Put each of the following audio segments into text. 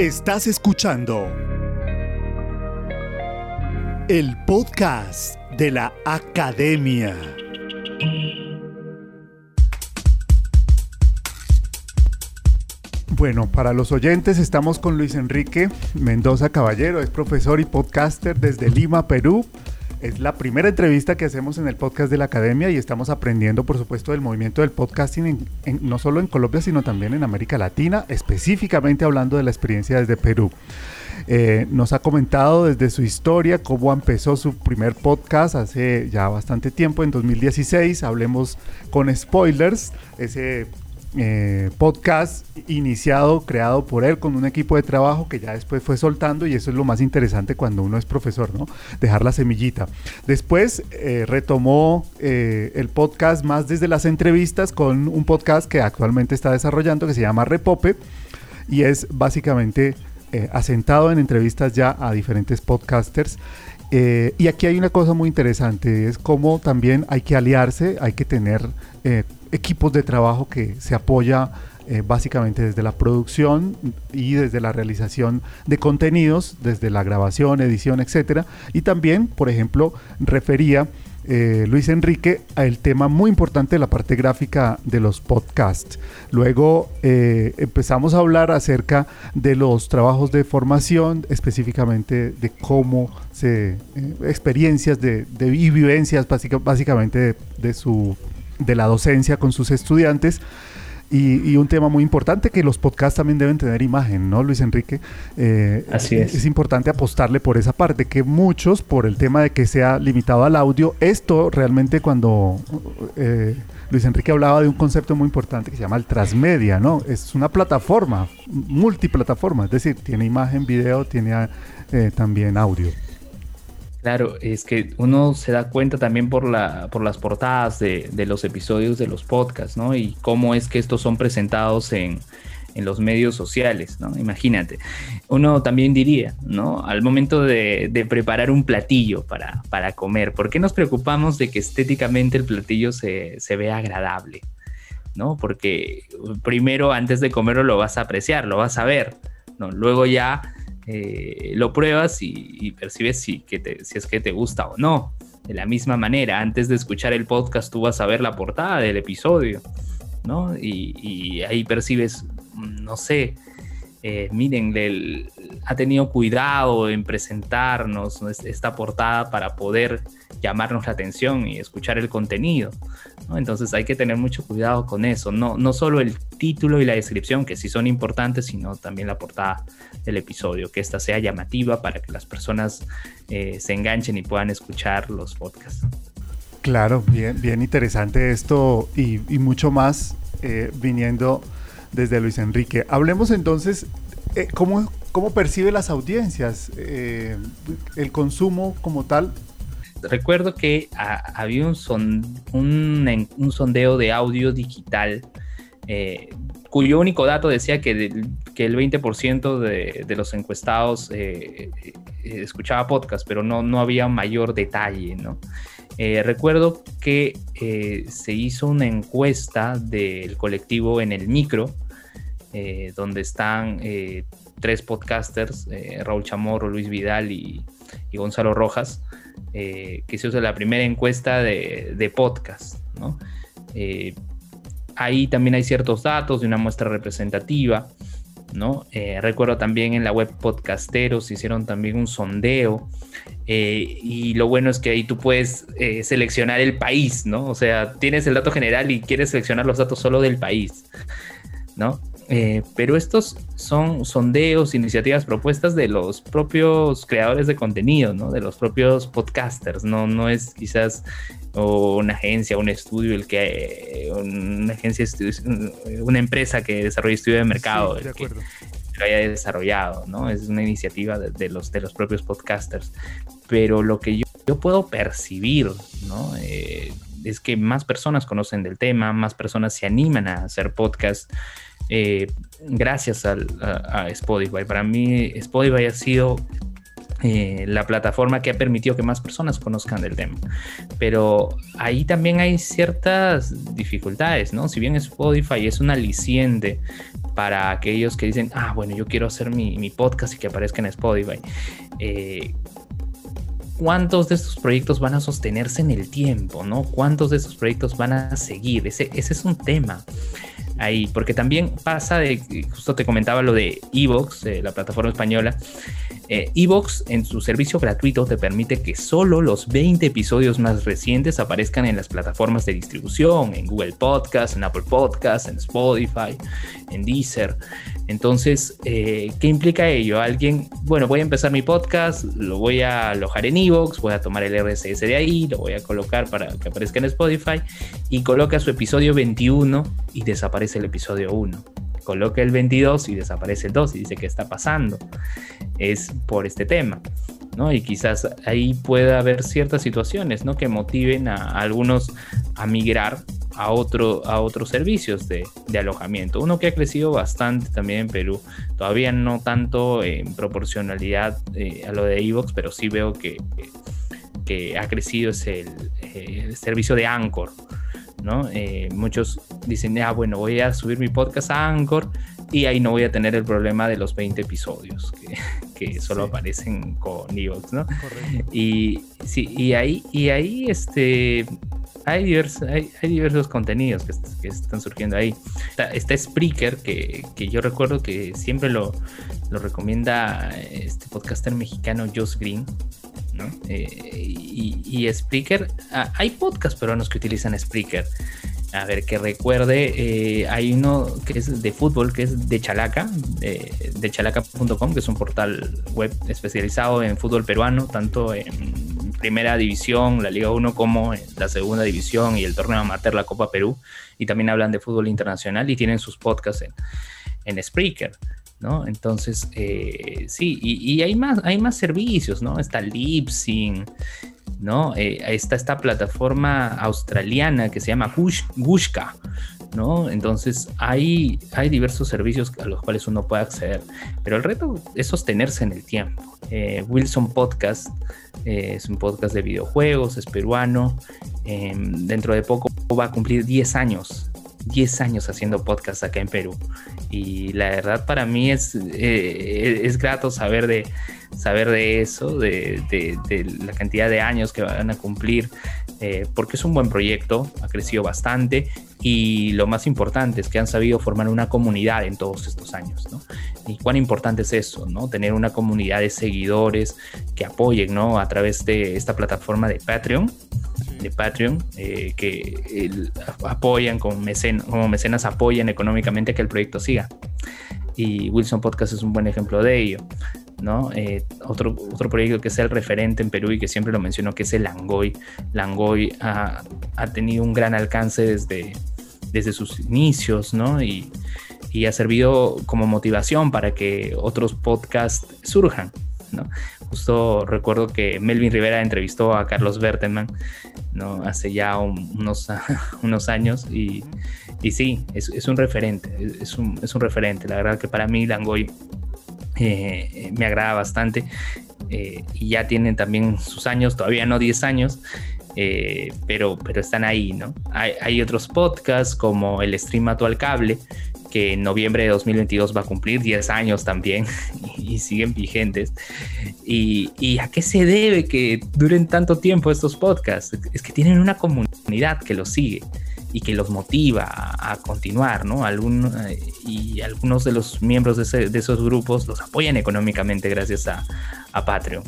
Estás escuchando el podcast de la Academia. Bueno, para los oyentes estamos con Luis Enrique Mendoza Caballero, es profesor y podcaster desde Lima, Perú. Es la primera entrevista que hacemos en el podcast de la academia y estamos aprendiendo, por supuesto, del movimiento del podcasting no solo en Colombia, sino también en América Latina, específicamente hablando de la experiencia desde Perú. Eh, nos ha comentado desde su historia cómo empezó su primer podcast hace ya bastante tiempo, en 2016. Hablemos con spoilers, ese eh, podcast iniciado, creado por él con un equipo de trabajo que ya después fue soltando y eso es lo más interesante cuando uno es profesor, ¿no? Dejar la semillita. Después eh, retomó eh, el podcast más desde las entrevistas con un podcast que actualmente está desarrollando que se llama Repope y es básicamente asentado en entrevistas ya a diferentes podcasters. y aquí hay una cosa muy interesante, es cómo también hay que aliarse, hay que tener equipos de trabajo que se apoya eh, básicamente desde la producción y desde la realización de contenidos, desde la grabación, edición, etcétera. Y también, por ejemplo, refería eh, Luis Enrique al tema muy importante de la parte gráfica de los podcasts. Luego eh, empezamos a hablar acerca de los trabajos de formación, específicamente de cómo se experiencias de, y vivencias básicamente de su de la docencia con sus estudiantes. Y, un tema muy importante que los podcasts también deben tener imagen, ¿no, Luis Enrique? Eh, Así es. Es importante apostarle por esa parte, que muchos, por el tema de que sea limitado al audio, esto realmente cuando eh, Luis Enrique hablaba de un concepto muy importante que se llama el transmedia, ¿no? Es una plataforma, multiplataforma, es decir, tiene imagen, video, tiene eh, también audio. Claro, es que uno se da cuenta también por, la, por las portadas de, los episodios de los podcasts, ¿no? Y cómo es que estos son presentados en, los medios sociales, ¿no? Imagínate. Uno también diría, ¿no? Al momento de, preparar un platillo para, para, comer, ¿por qué nos preocupamos de que estéticamente el platillo se, se vea agradable? ¿No? Porque primero, antes de comerlo, lo vas a apreciar, lo vas a ver, ¿no? Luego ya eh, lo pruebas y, percibes si, que si es que te gusta o no. De la misma manera, antes de escuchar el podcast, tú vas a ver la portada del episodio, ¿no? Y, ahí percibes, no sé, eh, miren, ha tenido cuidado en presentarnos esta portada para poder llamarnos la atención y escuchar el contenido. Entonces hay que tener mucho cuidado con eso, no, no solo el título y la descripción, que sí son importantes, sino también la portada del episodio, que ésta sea llamativa para que las personas eh, se enganchen y puedan escuchar los podcasts. Claro, bien, bien interesante esto y, mucho más eh, viniendo desde Luis Enrique. Hablemos entonces, eh, ¿cómo, ¿cómo, percibe las audiencias el consumo como tal recuerdo que había un, un, sondeo de audio digital eh, cuyo único dato decía que, el 20% de, los encuestados eh, eh, escuchaba podcast, pero no, no había mayor detalle, ¿no? recuerdo que se hizo una encuesta del colectivo en el micro, donde están tres podcasters, Raúl Chamorro, Luis Vidal y Gonzalo Rojas, eh, que se usa la primera encuesta de, podcast. Eh, ahí también hay ciertos datos de una muestra representativa. ¿no? Eh, recuerdo también en la web Podcasteros hicieron también un sondeo y lo bueno es que ahí tú puedes seleccionar el país, ¿no? O sea, tienes el dato general y quieres seleccionar los datos solo del país, ¿no? Eh, pero estos son sondeos, iniciativas, propuestas de los propios creadores de contenido, ¿no? De los propios podcasters, no, no es quizás una agencia, un estudio, el que una agencia, una empresa que desarrolla estudio de mercado, que lo haya desarrollado, ¿no? Es una iniciativa de, los, de los propios podcasters. Pero lo que yo, puedo percibir, ¿no? Eh, es que más personas conocen del tema, más personas se animan a hacer podcast. Eh, gracias a, Spotify. Para mí Spotify ha sido eh, la plataforma que ha permitido que más personas conozcan del tema. Pero ahí también hay ciertas dificultades, ¿no? Si bien Spotify es un aliciente para aquellos que dicen, ah, bueno, yo quiero hacer mi, podcast y que aparezca en Spotify. Eh, ¿Cuántos de estos proyectos van a sostenerse en el tiempo? ¿no? ¿Cuántos de estos proyectos van a seguir? Ese, ese es un tema ahí, porque también pasa de, justo te comentaba lo de Evox, la plataforma española, eh, Evox en su servicio gratuito te permite que solo los 20 episodios más recientes aparezcan en las plataformas de distribución, en Google Podcast, en Apple Podcast, en Spotify, en Deezer. Entonces, eh, ¿qué implica ello? Alguien, bueno, voy a empezar mi podcast, lo voy a alojar en Evox, voy a tomar el RSS de ahí, lo voy a colocar para que aparezca en Spotify y coloca su episodio 21 y desaparece el episodio 1. Coloca el 22 y desaparece el 2 y dice, ¿qué está pasando? Es por este tema. ¿No? Y quizás ahí pueda haber ciertas situaciones ¿no? que motiven a algunos a migrar a, otro, a otros servicios de, alojamiento. Uno que ha crecido bastante también en Perú, todavía no tanto en proporcionalidad eh, a lo de Evox, pero sí veo que, que ha crecido es el, servicio de Anchor. ¿no? Eh, muchos dicen, ah, bueno, voy a subir mi podcast a Anchor y ahí no voy a tener el problema de los 20 episodios que, solo aparecen con Evox, ¿no? Y, sí, y ahí, y ahí este, hay, diversos, hay, diversos contenidos que, están surgiendo ahí. Está, Spreaker, que, yo recuerdo que siempre lo, lo recomienda este podcaster mexicano Josh Green. ¿no? Eh, y, y, Spreaker, ah, hay podcasts peruanos que utilizan Spreaker. A ver, que recuerde, eh, hay uno que es de fútbol, que es de Chalaca, de, chalaca.com, que es un portal web especializado en fútbol peruano, tanto en primera división, la Liga 1, como en la segunda división y el torneo amateur, la Copa Perú. Y también hablan de fútbol internacional y tienen sus podcasts en, en Spreaker. ¿no? Entonces, eh, sí, y, hay, más, hay más servicios, ¿no? Está Lipsyn, ¿no? Eh, está esta plataforma australiana que se llama Gushka, ¿no? Entonces hay, hay diversos servicios a los cuales uno puede acceder, pero el reto es sostenerse en el tiempo. Eh, Wilson Podcast eh, es un podcast de videojuegos, es peruano, em, dentro de poco va a cumplir 10 años 10 años haciendo podcast acá en Perú. Y la verdad para mí es, eh, es grato saber de, saber de eso, de, la cantidad de años que van a cumplir, eh, porque es un buen proyecto, ha crecido bastante y lo más importante es que han sabido formar una comunidad en todos estos años, ¿no? Y cuán importante es eso, ¿no? Tener una comunidad de seguidores que apoyen, ¿no? A través de esta plataforma de Patreon, de Patreon, eh, que apoyan como, como mecenas apoyan económicamente que el proyecto siga. Y Wilson Podcast es un buen ejemplo de ello. ¿No? Eh, otro, otro proyecto que es el referente en Perú y que siempre lo menciono, que es el Langoy. Langoy ha, ha tenido un gran alcance desde, desde sus inicios, ¿no? Y, y, ha servido como motivación para que otros podcasts surjan, ¿no? Justo recuerdo que Melvin Rivera entrevistó a Carlos Berteman ¿no? hace ya unos, unos años y, y sí, es, es, un referente, es un, es un referente. La verdad que para mí Langoy eh, me agrada bastante eh, y ya tienen también sus años, todavía no 10 años, eh, pero, pero están ahí, ¿no? Hay, otros podcasts como el Stream Actual Cable, que en noviembre de 2022 va a cumplir 10 años también y, siguen vigentes. Y, y, a qué se debe que duren tanto tiempo estos podcasts? Es que tienen una comunidad que los sigue y que los motiva a, continuar, ¿no? Algún, y algunos de los miembros de, de, esos grupos los apoyan económicamente gracias a, a Patreon.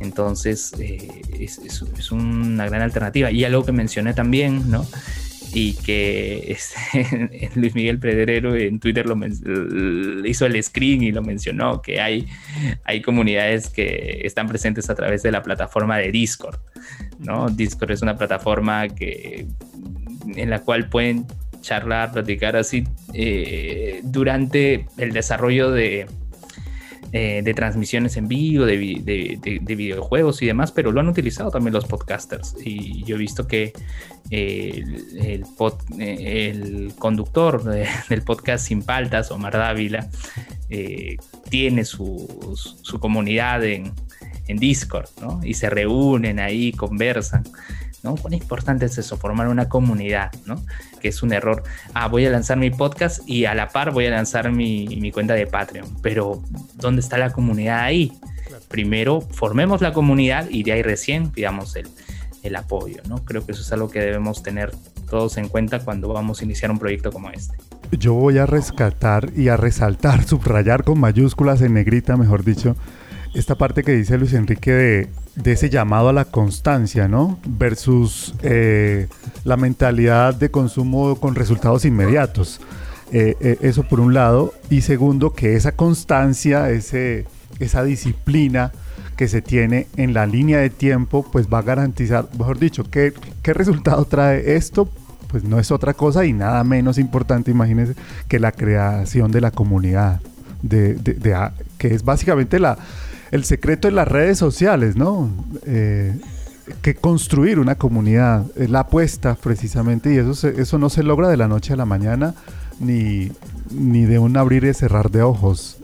Entonces, eh, es, es, es, una gran alternativa. Y algo que mencioné también, ¿no? y que este, Luis Miguel Pedrero en Twitter lo hizo el screen y lo mencionó, que hay, hay comunidades que están presentes a través de la plataforma de Discord. ¿no? Discord es una plataforma que, en la cual pueden charlar, platicar así eh, durante el desarrollo de, eh, de transmisiones en vivo, de, videojuegos y demás, pero lo han utilizado también los podcasters. Y yo he visto que el, el, conductor del podcast Sin Paltas, Omar Dávila, eh, tiene su, su comunidad en, en Discord, ¿no? Y se reúnen ahí, conversan. ¿No? Cuán importante es eso, formar una comunidad, ¿no? Que es un error. Ah, voy a lanzar mi podcast y a la par voy a lanzar mi, mi cuenta de Patreon, pero ¿dónde está la comunidad ahí? Primero formemos la comunidad y de ahí recién pidamos el, el apoyo, ¿no? Creo que eso es algo que debemos tener todos en cuenta cuando vamos a iniciar un proyecto como este. Yo voy a rescatar y a resaltar, subrayar con mayúsculas en negrita, mejor dicho, esta parte que dice Luis Enrique de, de ese llamado a la constancia, ¿no? Versus eh, la mentalidad de consumo con resultados inmediatos. Eh, eh, eso por un lado. Y segundo, que esa constancia, ese, esa disciplina que se tiene en la línea de tiempo, pues va a garantizar, mejor dicho, ¿qué, qué resultado trae esto? Pues no es otra cosa y nada menos importante, imagínense, que la creación de la comunidad, de, de, que es básicamente la, el secreto de las redes sociales, ¿no? Eh, que construir una comunidad, es la apuesta precisamente, y eso, eso no se logra de la noche a la mañana, ni, ni de un abrir y cerrar de ojos.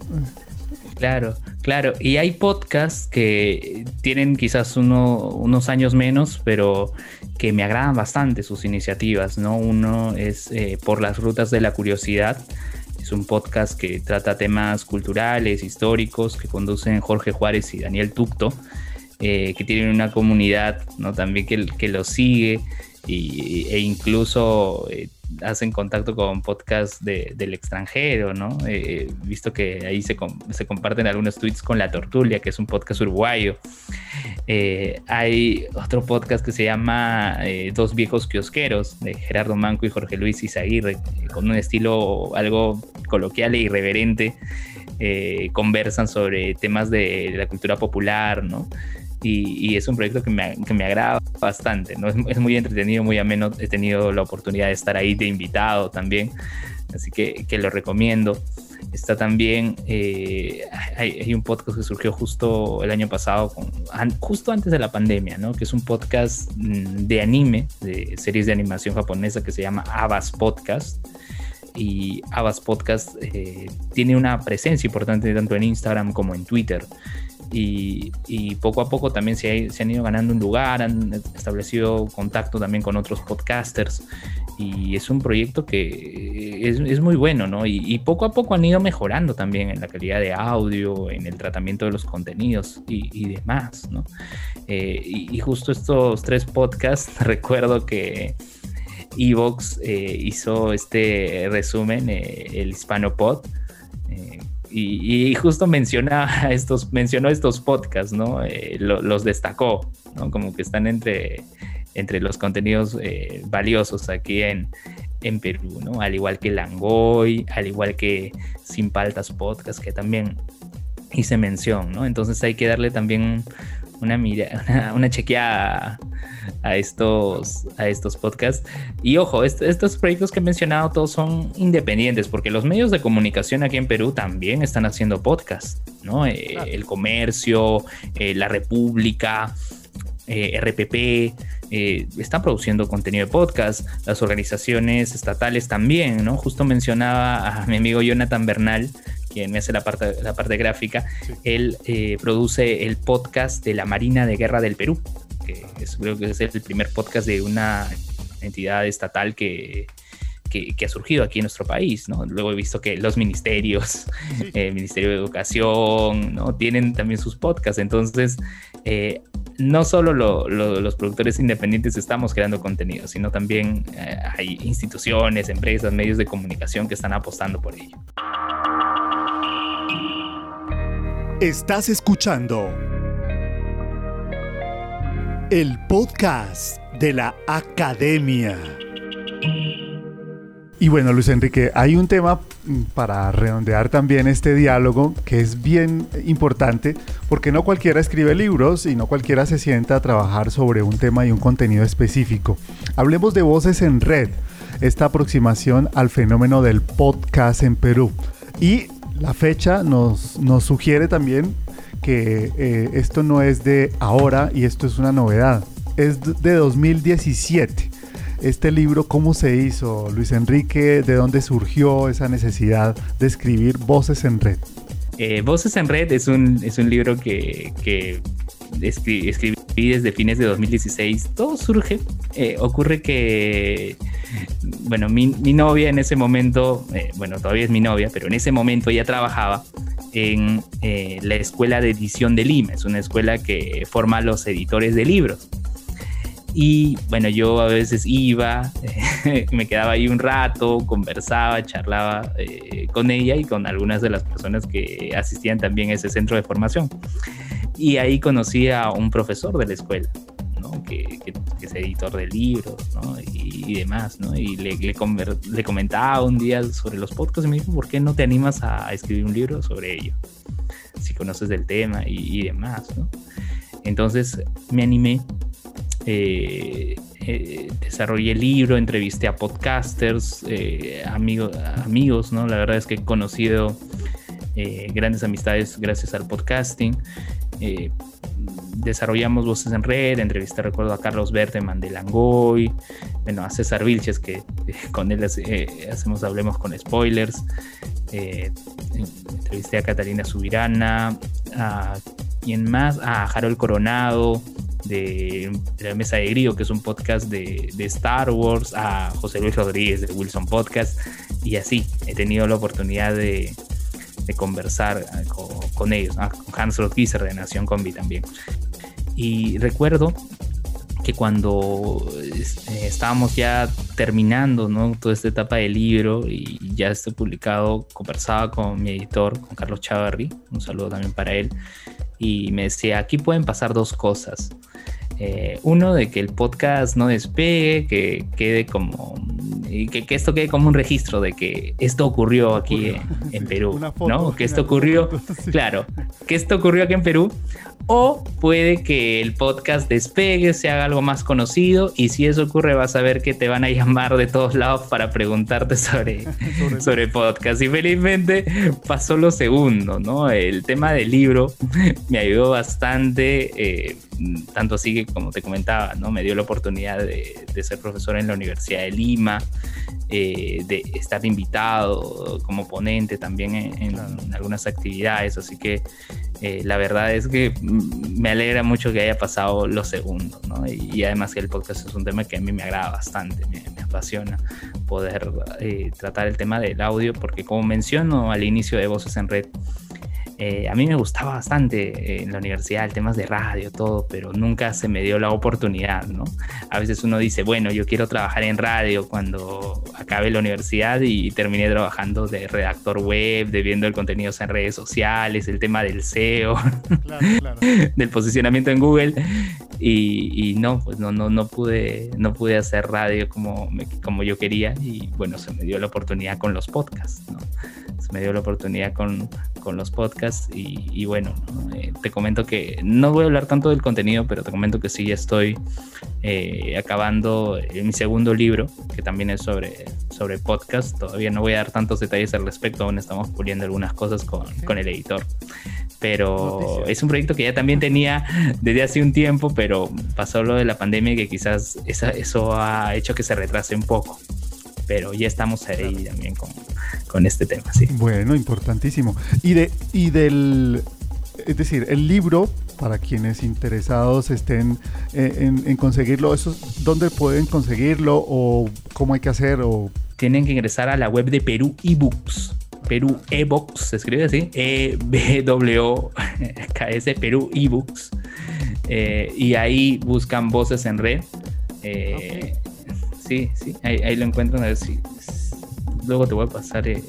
Claro, claro. Y hay podcasts que tienen quizás uno, unos años menos, pero que me agradan bastante sus iniciativas, ¿no? Uno es eh, Por las Rutas de la Curiosidad, es un podcast que trata temas culturales, históricos, que conducen Jorge Juárez y Daniel Tucto, eh, que tienen una comunidad ¿no? también que, que los sigue y, e incluso eh, hacen contacto con podcasts de, del extranjero, ¿no? Eh, visto que ahí se, se, comparten algunos tweets con La Tortulia, que es un podcast uruguayo. Eh, hay otro podcast que se llama eh, Dos Viejos Kiosqueros, de Gerardo Manco y Jorge Luis Izaguirre, con un estilo algo coloquial e irreverente. conversan sobre temas de la cultura popular, ¿no? Y, es un proyecto que me, que me agrada bastante, ¿no? Es, es, muy entretenido, muy ameno, he tenido la oportunidad de estar ahí de invitado también, así que, que lo recomiendo. Está también, eh, hay, hay, un podcast que surgió justo el año pasado, con, justo antes de la pandemia, ¿no? Que es un podcast mm, de anime, de series de animación japonesa que se llama Abbas Podcast y Abbas Podcast eh, tiene una presencia importante tanto en Instagram como en Twitter y, poco a poco también se, han ido ganando un lugar, han establecido contacto también con otros podcasters y es un proyecto que es, muy bueno, ¿no? Y, poco a poco han ido mejorando también en la calidad de audio, en el tratamiento de los contenidos y, demás, ¿no? Eh, y, justo estos tres podcasts, recuerdo que... Evox eh, hizo este resumen, eh, el HispanoPod, y, justo menciona estos, mencionó estos podcasts, ¿no? Eh, lo, los destacó, ¿no? Como que están entre, entre los contenidos eh, valiosos aquí en, en Perú, ¿no? Al igual que Langoy, al igual que Sin Paltas Podcast, que también hice mención, ¿no? Entonces hay que darle también una, mira, una, una chequeada a estos, a estos podcasts. Y ojo, estos proyectos que he mencionado todos son independientes, porque los medios de comunicación aquí en Perú también están haciendo podcasts, ¿no? Eh, el comercio, eh, la República, eh, RPP, están produciendo contenido de podcast, las organizaciones estatales también, ¿no? Justo mencionaba a mi amigo Jonathan Bernal, quien me hace la parte, la parte gráfica, él produce el podcast de la Marina de Guerra del Perú, que es, creo que es el primer podcast de una entidad estatal que, que, que, ha surgido aquí en nuestro país, ¿no? Luego he visto que los ministerios, el eh, Ministerio de Educación, ¿no? Tienen también sus podcasts, entonces eh, no solo lo, lo, los productores independientes estamos creando contenido, sino también eh, hay instituciones, empresas, medios de comunicación que están apostando por ello. Estás escuchando el podcast de la academia. Y bueno, Luis Enrique, hay un tema mm, para redondear también este diálogo que es bien importante porque no cualquiera escribe libros y no cualquiera se sienta a trabajar sobre un tema y un contenido específico. Hablemos de Voces en Red, esta aproximación al fenómeno del podcast en Perú. Y la fecha nos, nos sugiere también que eh, esto no es de ahora y esto es una novedad. Es de 2017. Este libro, ¿cómo se hizo, Luis Enrique? ¿De dónde surgió esa necesidad de escribir Voces en Red? Eh, Voces en Red es un, es un libro que, que escribí, desde fines de 2016. Todo surge, eh, ocurre que, bueno, mi, novia en ese momento, eh, bueno, todavía es mi novia, pero en ese momento ella trabajaba en eh, la Escuela de Edición de Lima. Es una escuela que forma a los editores de libros. Y bueno, yo a veces iba, me quedaba ahí un rato, conversaba, charlaba con ella y con algunas de las personas que asistían también a ese centro de formación. Y ahí conocí a un profesor de la escuela, ¿no? que, es editor de libros ¿no? y, demás. ¿no? Y le, comentaba un día sobre los podcasts y me dijo, ¿por qué no te animas a, escribir un libro sobre ello? Si conoces del tema y, demás. Entonces me animé. Eh, eh, desarrollé el libro, entrevisté a podcasters, eh, amigos, ¿no? La verdad es que he conocido grandes amistades gracias al podcasting. Eh, desarrollamos Voces en Red, entrevisté, recuerdo a Carlos Berteman de Langoy, bueno, a César Vilches, que eh, con él eh, hacemos Hablemos con Spoilers, entrevisté a Catalina Subirana, a quien más, a Harold Coronado, de, la Mesa de Grío, que es un podcast de, de, Star Wars, a José Luis Rodríguez de Wilson Podcast, y así he tenido la oportunidad de, de conversar eh, con, ellos, con Hans Rothgieser de Nación Combi también. Y recuerdo que cuando este, estábamos ya terminando ¿no? toda esta etapa del libro y ya esté publicado, conversaba con mi editor, con Carlos Chavarri, un saludo también para él, y me decía, aquí pueden pasar dos cosas. Eh, uno, de que el podcast no despegue, que quede como. Que, esto quede como un registro de que esto ocurrió aquí en, Perú, ¿no? Que esto ocurrió, claro, que esto ocurrió aquí en Perú, o puede que el podcast despegue, se haga algo más conocido y si eso ocurre vas a ver que te van a llamar de todos lados para preguntarte sobre, sobre, podcast. Y felizmente pasó lo segundo, ¿no? El tema del libro me ayudó bastante, eh, tanto así que como te comentaba, ¿no? Me dio la oportunidad de, ser profesor en la Universidad de Lima, eh, de estar invitado como ponente también en, algunas actividades, así que eh, la verdad es que me alegra mucho que haya pasado lo segundo, ¿no? Y, además que el podcast es un tema que a mí me agrada bastante, me, apasiona poder eh, tratar el tema del audio, porque como menciono al inicio de Voces en Red, eh, a mí me gustaba bastante eh, en la universidad el temas de radio, todo, pero nunca se me dio la oportunidad, ¿no? A veces uno dice, bueno, yo quiero trabajar en radio cuando acabe la universidad y terminé trabajando de redactor web, de viendo el contenido en redes sociales, el tema del SEO, del posicionamiento en Google y, no, pues no, no, no pude, no pude hacer radio como, como yo quería y bueno, se me dio la oportunidad con los podcasts, ¿no? Se me dio la oportunidad con, con los podcasts y, bueno, eh, te comento que no voy a hablar tanto del contenido, pero te comento que sí ya estoy eh, acabando mi segundo libro, que también es sobre, sobre podcast. Todavía no voy a dar tantos detalles al respecto, aún estamos puliendo algunas cosas con, con el editor. Pero es un proyecto que ya también tenía desde hace un tiempo, pero pasó lo de la pandemia que quizás eso ha hecho que se retrase un poco pero ya estamos ahí también con, con, este tema, sí. Bueno, importantísimo. Y, de, y del, es decir, el libro, para quienes interesados estén eh, en, en, conseguirlo, eso, ¿dónde pueden conseguirlo o cómo hay que hacer? O... Tienen que ingresar a la web de Perú eBooks. Perú eBooks, se escribe así, E-B-W-K-S, Perú eBooks. Eh, y ahí buscan voces en red. Eh, sí, sí, ahí, lo encuentran a ver si, luego te voy a pasar eh,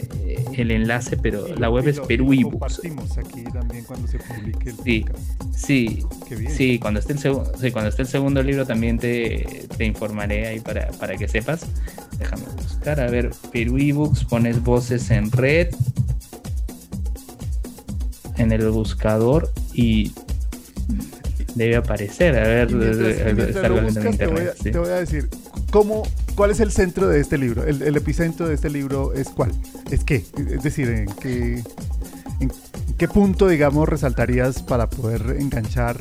el enlace, pero la web es Perú eBooks. aquí también cuando se publique el sí, sí, sí, cuando esté el segundo, cuando esté el segundo libro también te, informaré ahí para, para, que sepas. Déjame buscar, a ver, Perú eBooks, pones voces en red en el buscador y debe aparecer. A ver, te voy a decir, ¿Cómo, ¿Cuál es el centro de este libro? El, epicentro de este libro es cuál? ¿Es qué? Es decir, ¿en qué, qué punto, digamos, resaltarías para poder enganchar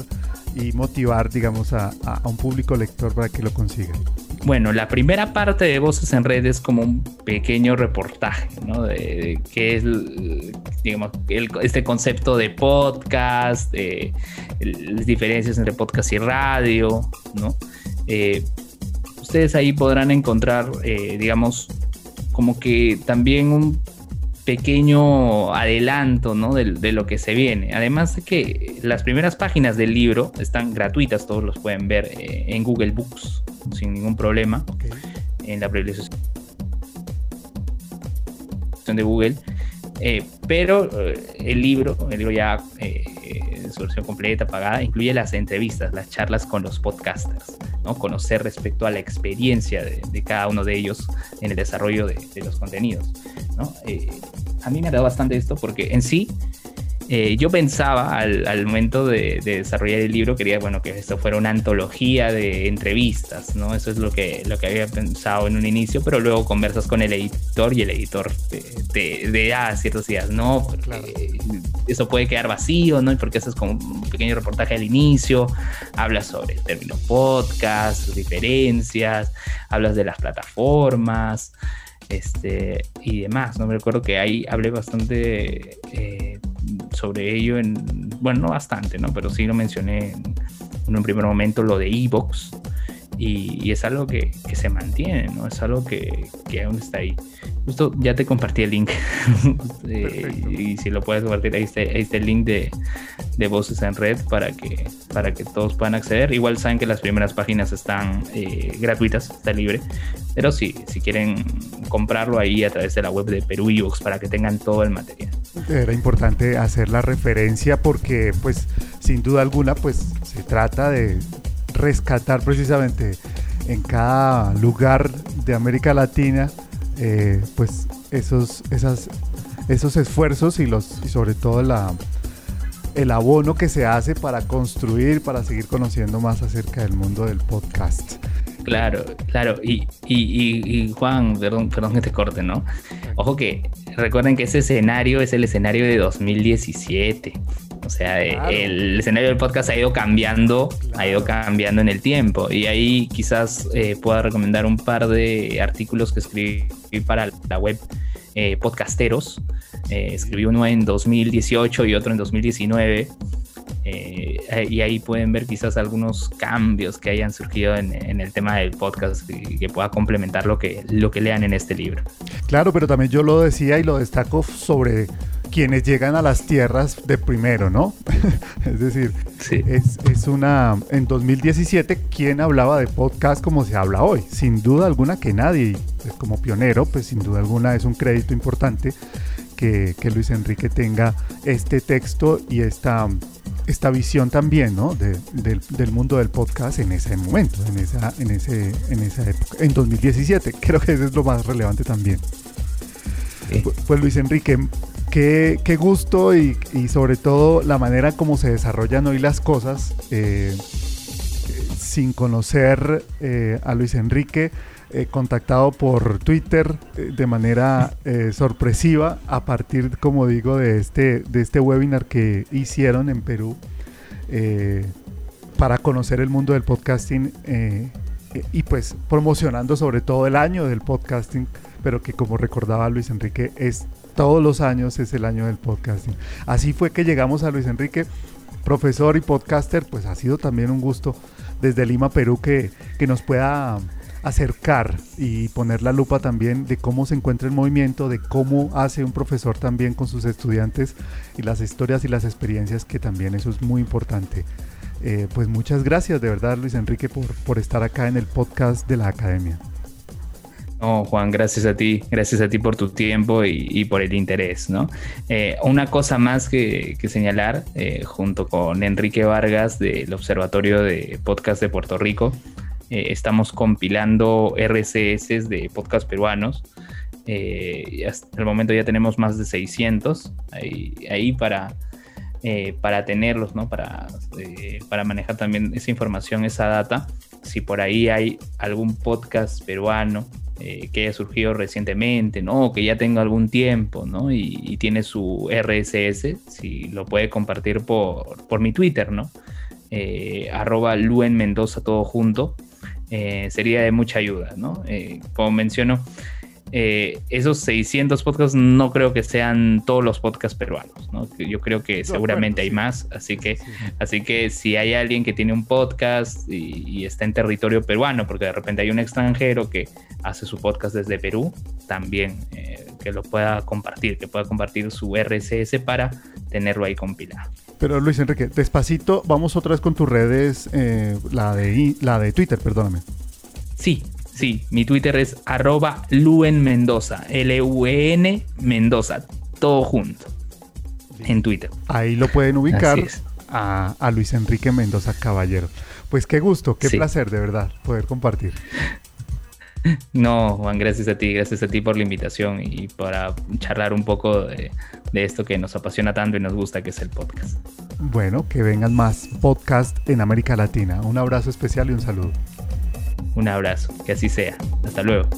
y motivar, digamos, a, un público lector para que lo consiga? Bueno, la primera parte de Voces en Red es como un pequeño reportaje, ¿no? De, qué es digamos, este concepto de podcast, las diferencias entre podcast y radio, ¿no? Ustedes ahí podrán encontrar, digamos, como que también un pequeño adelanto ¿no? de, lo que se viene. Además de que las primeras páginas del libro están gratuitas, todos los pueden ver eh, en Google Books sin ningún problema, en la privilegiación de Google. Eh, pero eh, el libro, el libro ya en su versión completa, pagada, incluye las entrevistas, las charlas con los podcasters, ¿no? conocer respecto a la experiencia de, cada uno de ellos en el desarrollo de, de los contenidos. ¿no? a mí me ha dado bastante esto porque en sí eh, yo pensaba al, momento de, desarrollar el libro, quería bueno, que esto fuera una antología de entrevistas, ¿no? Eso es lo que, lo que había pensado en un inicio, pero luego conversas con el editor y el editor te, da ciertas ¿no? Eso puede quedar vacío, ¿no? Porque eso es como un pequeño reportaje al inicio, hablas sobre el término podcast, sus diferencias, hablas de las plataformas este, y demás. No me recuerdo que ahí hablé bastante eh, sobre ello, en, bueno, no bastante, ¿no? pero sí lo mencioné en, en un primer momento, lo de Evox. Y, y, es algo que, que, se mantiene, ¿no? Es algo que, que aún está ahí. Justo ya te compartí el link. Eh, y si lo puedes compartir, ahí está, ahí está el link de, de, Voces en Red para que, para que todos puedan acceder. Igual saben que las primeras páginas están eh, gratuitas, está libre. Pero sí, si quieren comprarlo ahí a través de la web de Perú Ebooks para que tengan todo el material. Era importante hacer la referencia porque, pues, sin duda alguna, pues se trata de rescatar precisamente en cada lugar de América Latina eh, pues esos, esas, esos esfuerzos y, los, y sobre todo la, el abono que se hace para construir, para seguir conociendo más acerca del mundo del podcast. Claro, claro. Y, y, Juan, perdón, perdón que te corte, ¿no? Ojo que recuerden que ese escenario es el escenario de 2017. O sea, eh, el escenario del podcast ha ido cambiando, ha ido cambiando en el tiempo. Y ahí quizás eh, pueda recomendar un par de artículos que escribí para la web eh, Podcasteros. escribí uno en 2018 y otro en 2019. y ahí pueden ver quizás algunos cambios que hayan surgido en, el tema del podcast y que pueda complementar lo que, lo que lean en este libro. Claro, pero también yo lo decía y lo destaco sobre quienes llegan a las tierras de primero, ¿no? es decir, es, una... En 2017, ¿quién hablaba de podcast como se habla hoy? Sin duda alguna que nadie. Es como pionero, pues sin duda alguna es un crédito importante que, Luis Enrique tenga este texto y esta, esta visión también, ¿no? del, mundo del podcast en ese momento, en esa, en, ese, en esa época, en 2017. Creo que eso es lo más relevante también. Pues Luis Enrique, Qué, gusto y, sobre todo la manera como se desarrollan hoy las cosas eh, sin conocer eh, a Luis Enrique, eh, contactado por Twitter de manera sorpresiva a partir, como digo, de este, de este webinar que hicieron en Perú para conocer el mundo del podcasting y pues promocionando sobre todo el año del podcasting, pero que como recordaba Luis Enrique es todos los años es el año del podcasting. Así fue que llegamos a Luis Enrique, profesor y podcaster, pues ha sido también un gusto desde Lima, Perú, que, que nos pueda acercar y poner la lupa también de cómo se encuentra el movimiento, de cómo hace un profesor también con sus estudiantes y las historias y las experiencias, que también eso es muy importante. Eh, pues muchas gracias de verdad Luis Enrique por, por estar acá en el podcast de la academia. No, Juan, gracias a ti, gracias a ti por tu tiempo y, por el interés, ¿no? Eh, una cosa más que, señalar, eh, junto con Enrique Vargas del Observatorio de Podcast de Puerto Rico, eh, estamos compilando RCS de podcast peruanos. hasta el momento ya tenemos más de 600 ahí, para, para tenerlos, ¿no? Para, para manejar también esa información, esa data. Si por ahí hay algún podcast peruano eh, que haya surgido recientemente, ¿no? Que ya tenga algún tiempo, ¿no? Y, tiene su RSS, si lo puede compartir por, por mi Twitter, ¿no? Eh, arroba Luen Mendoza todo junto, eh, sería de mucha ayuda, ¿no? como menciono, eh, esos 600 podcasts no creo que sean todos los podcasts peruanos, ¿no? Yo creo que seguramente hay más, así que, así que si hay alguien que tiene un podcast y, está en territorio peruano, porque de repente hay un extranjero que hace su podcast desde Perú, también eh, que lo pueda compartir, que pueda compartir su RSS para tenerlo ahí compilado. Pero Luis Enrique, despacito, vamos otra vez con tus redes, eh, la, de, la de Twitter, perdóname. Sí, Sí, mi Twitter es arroba Luen Mendoza, L-U-E-N Mendoza, todo junto en Twitter. Ahí lo pueden ubicar a, Luis Enrique Mendoza Caballero. Pues qué gusto, qué placer de verdad poder compartir. No, Juan, gracias a ti, gracias a ti por la invitación y para charlar un poco de, de, esto que nos apasiona tanto y nos gusta, que es el podcast. Bueno, que vengan más podcasts en América Latina. Un abrazo especial y un saludo. Un abrazo, que así sea. Hasta luego.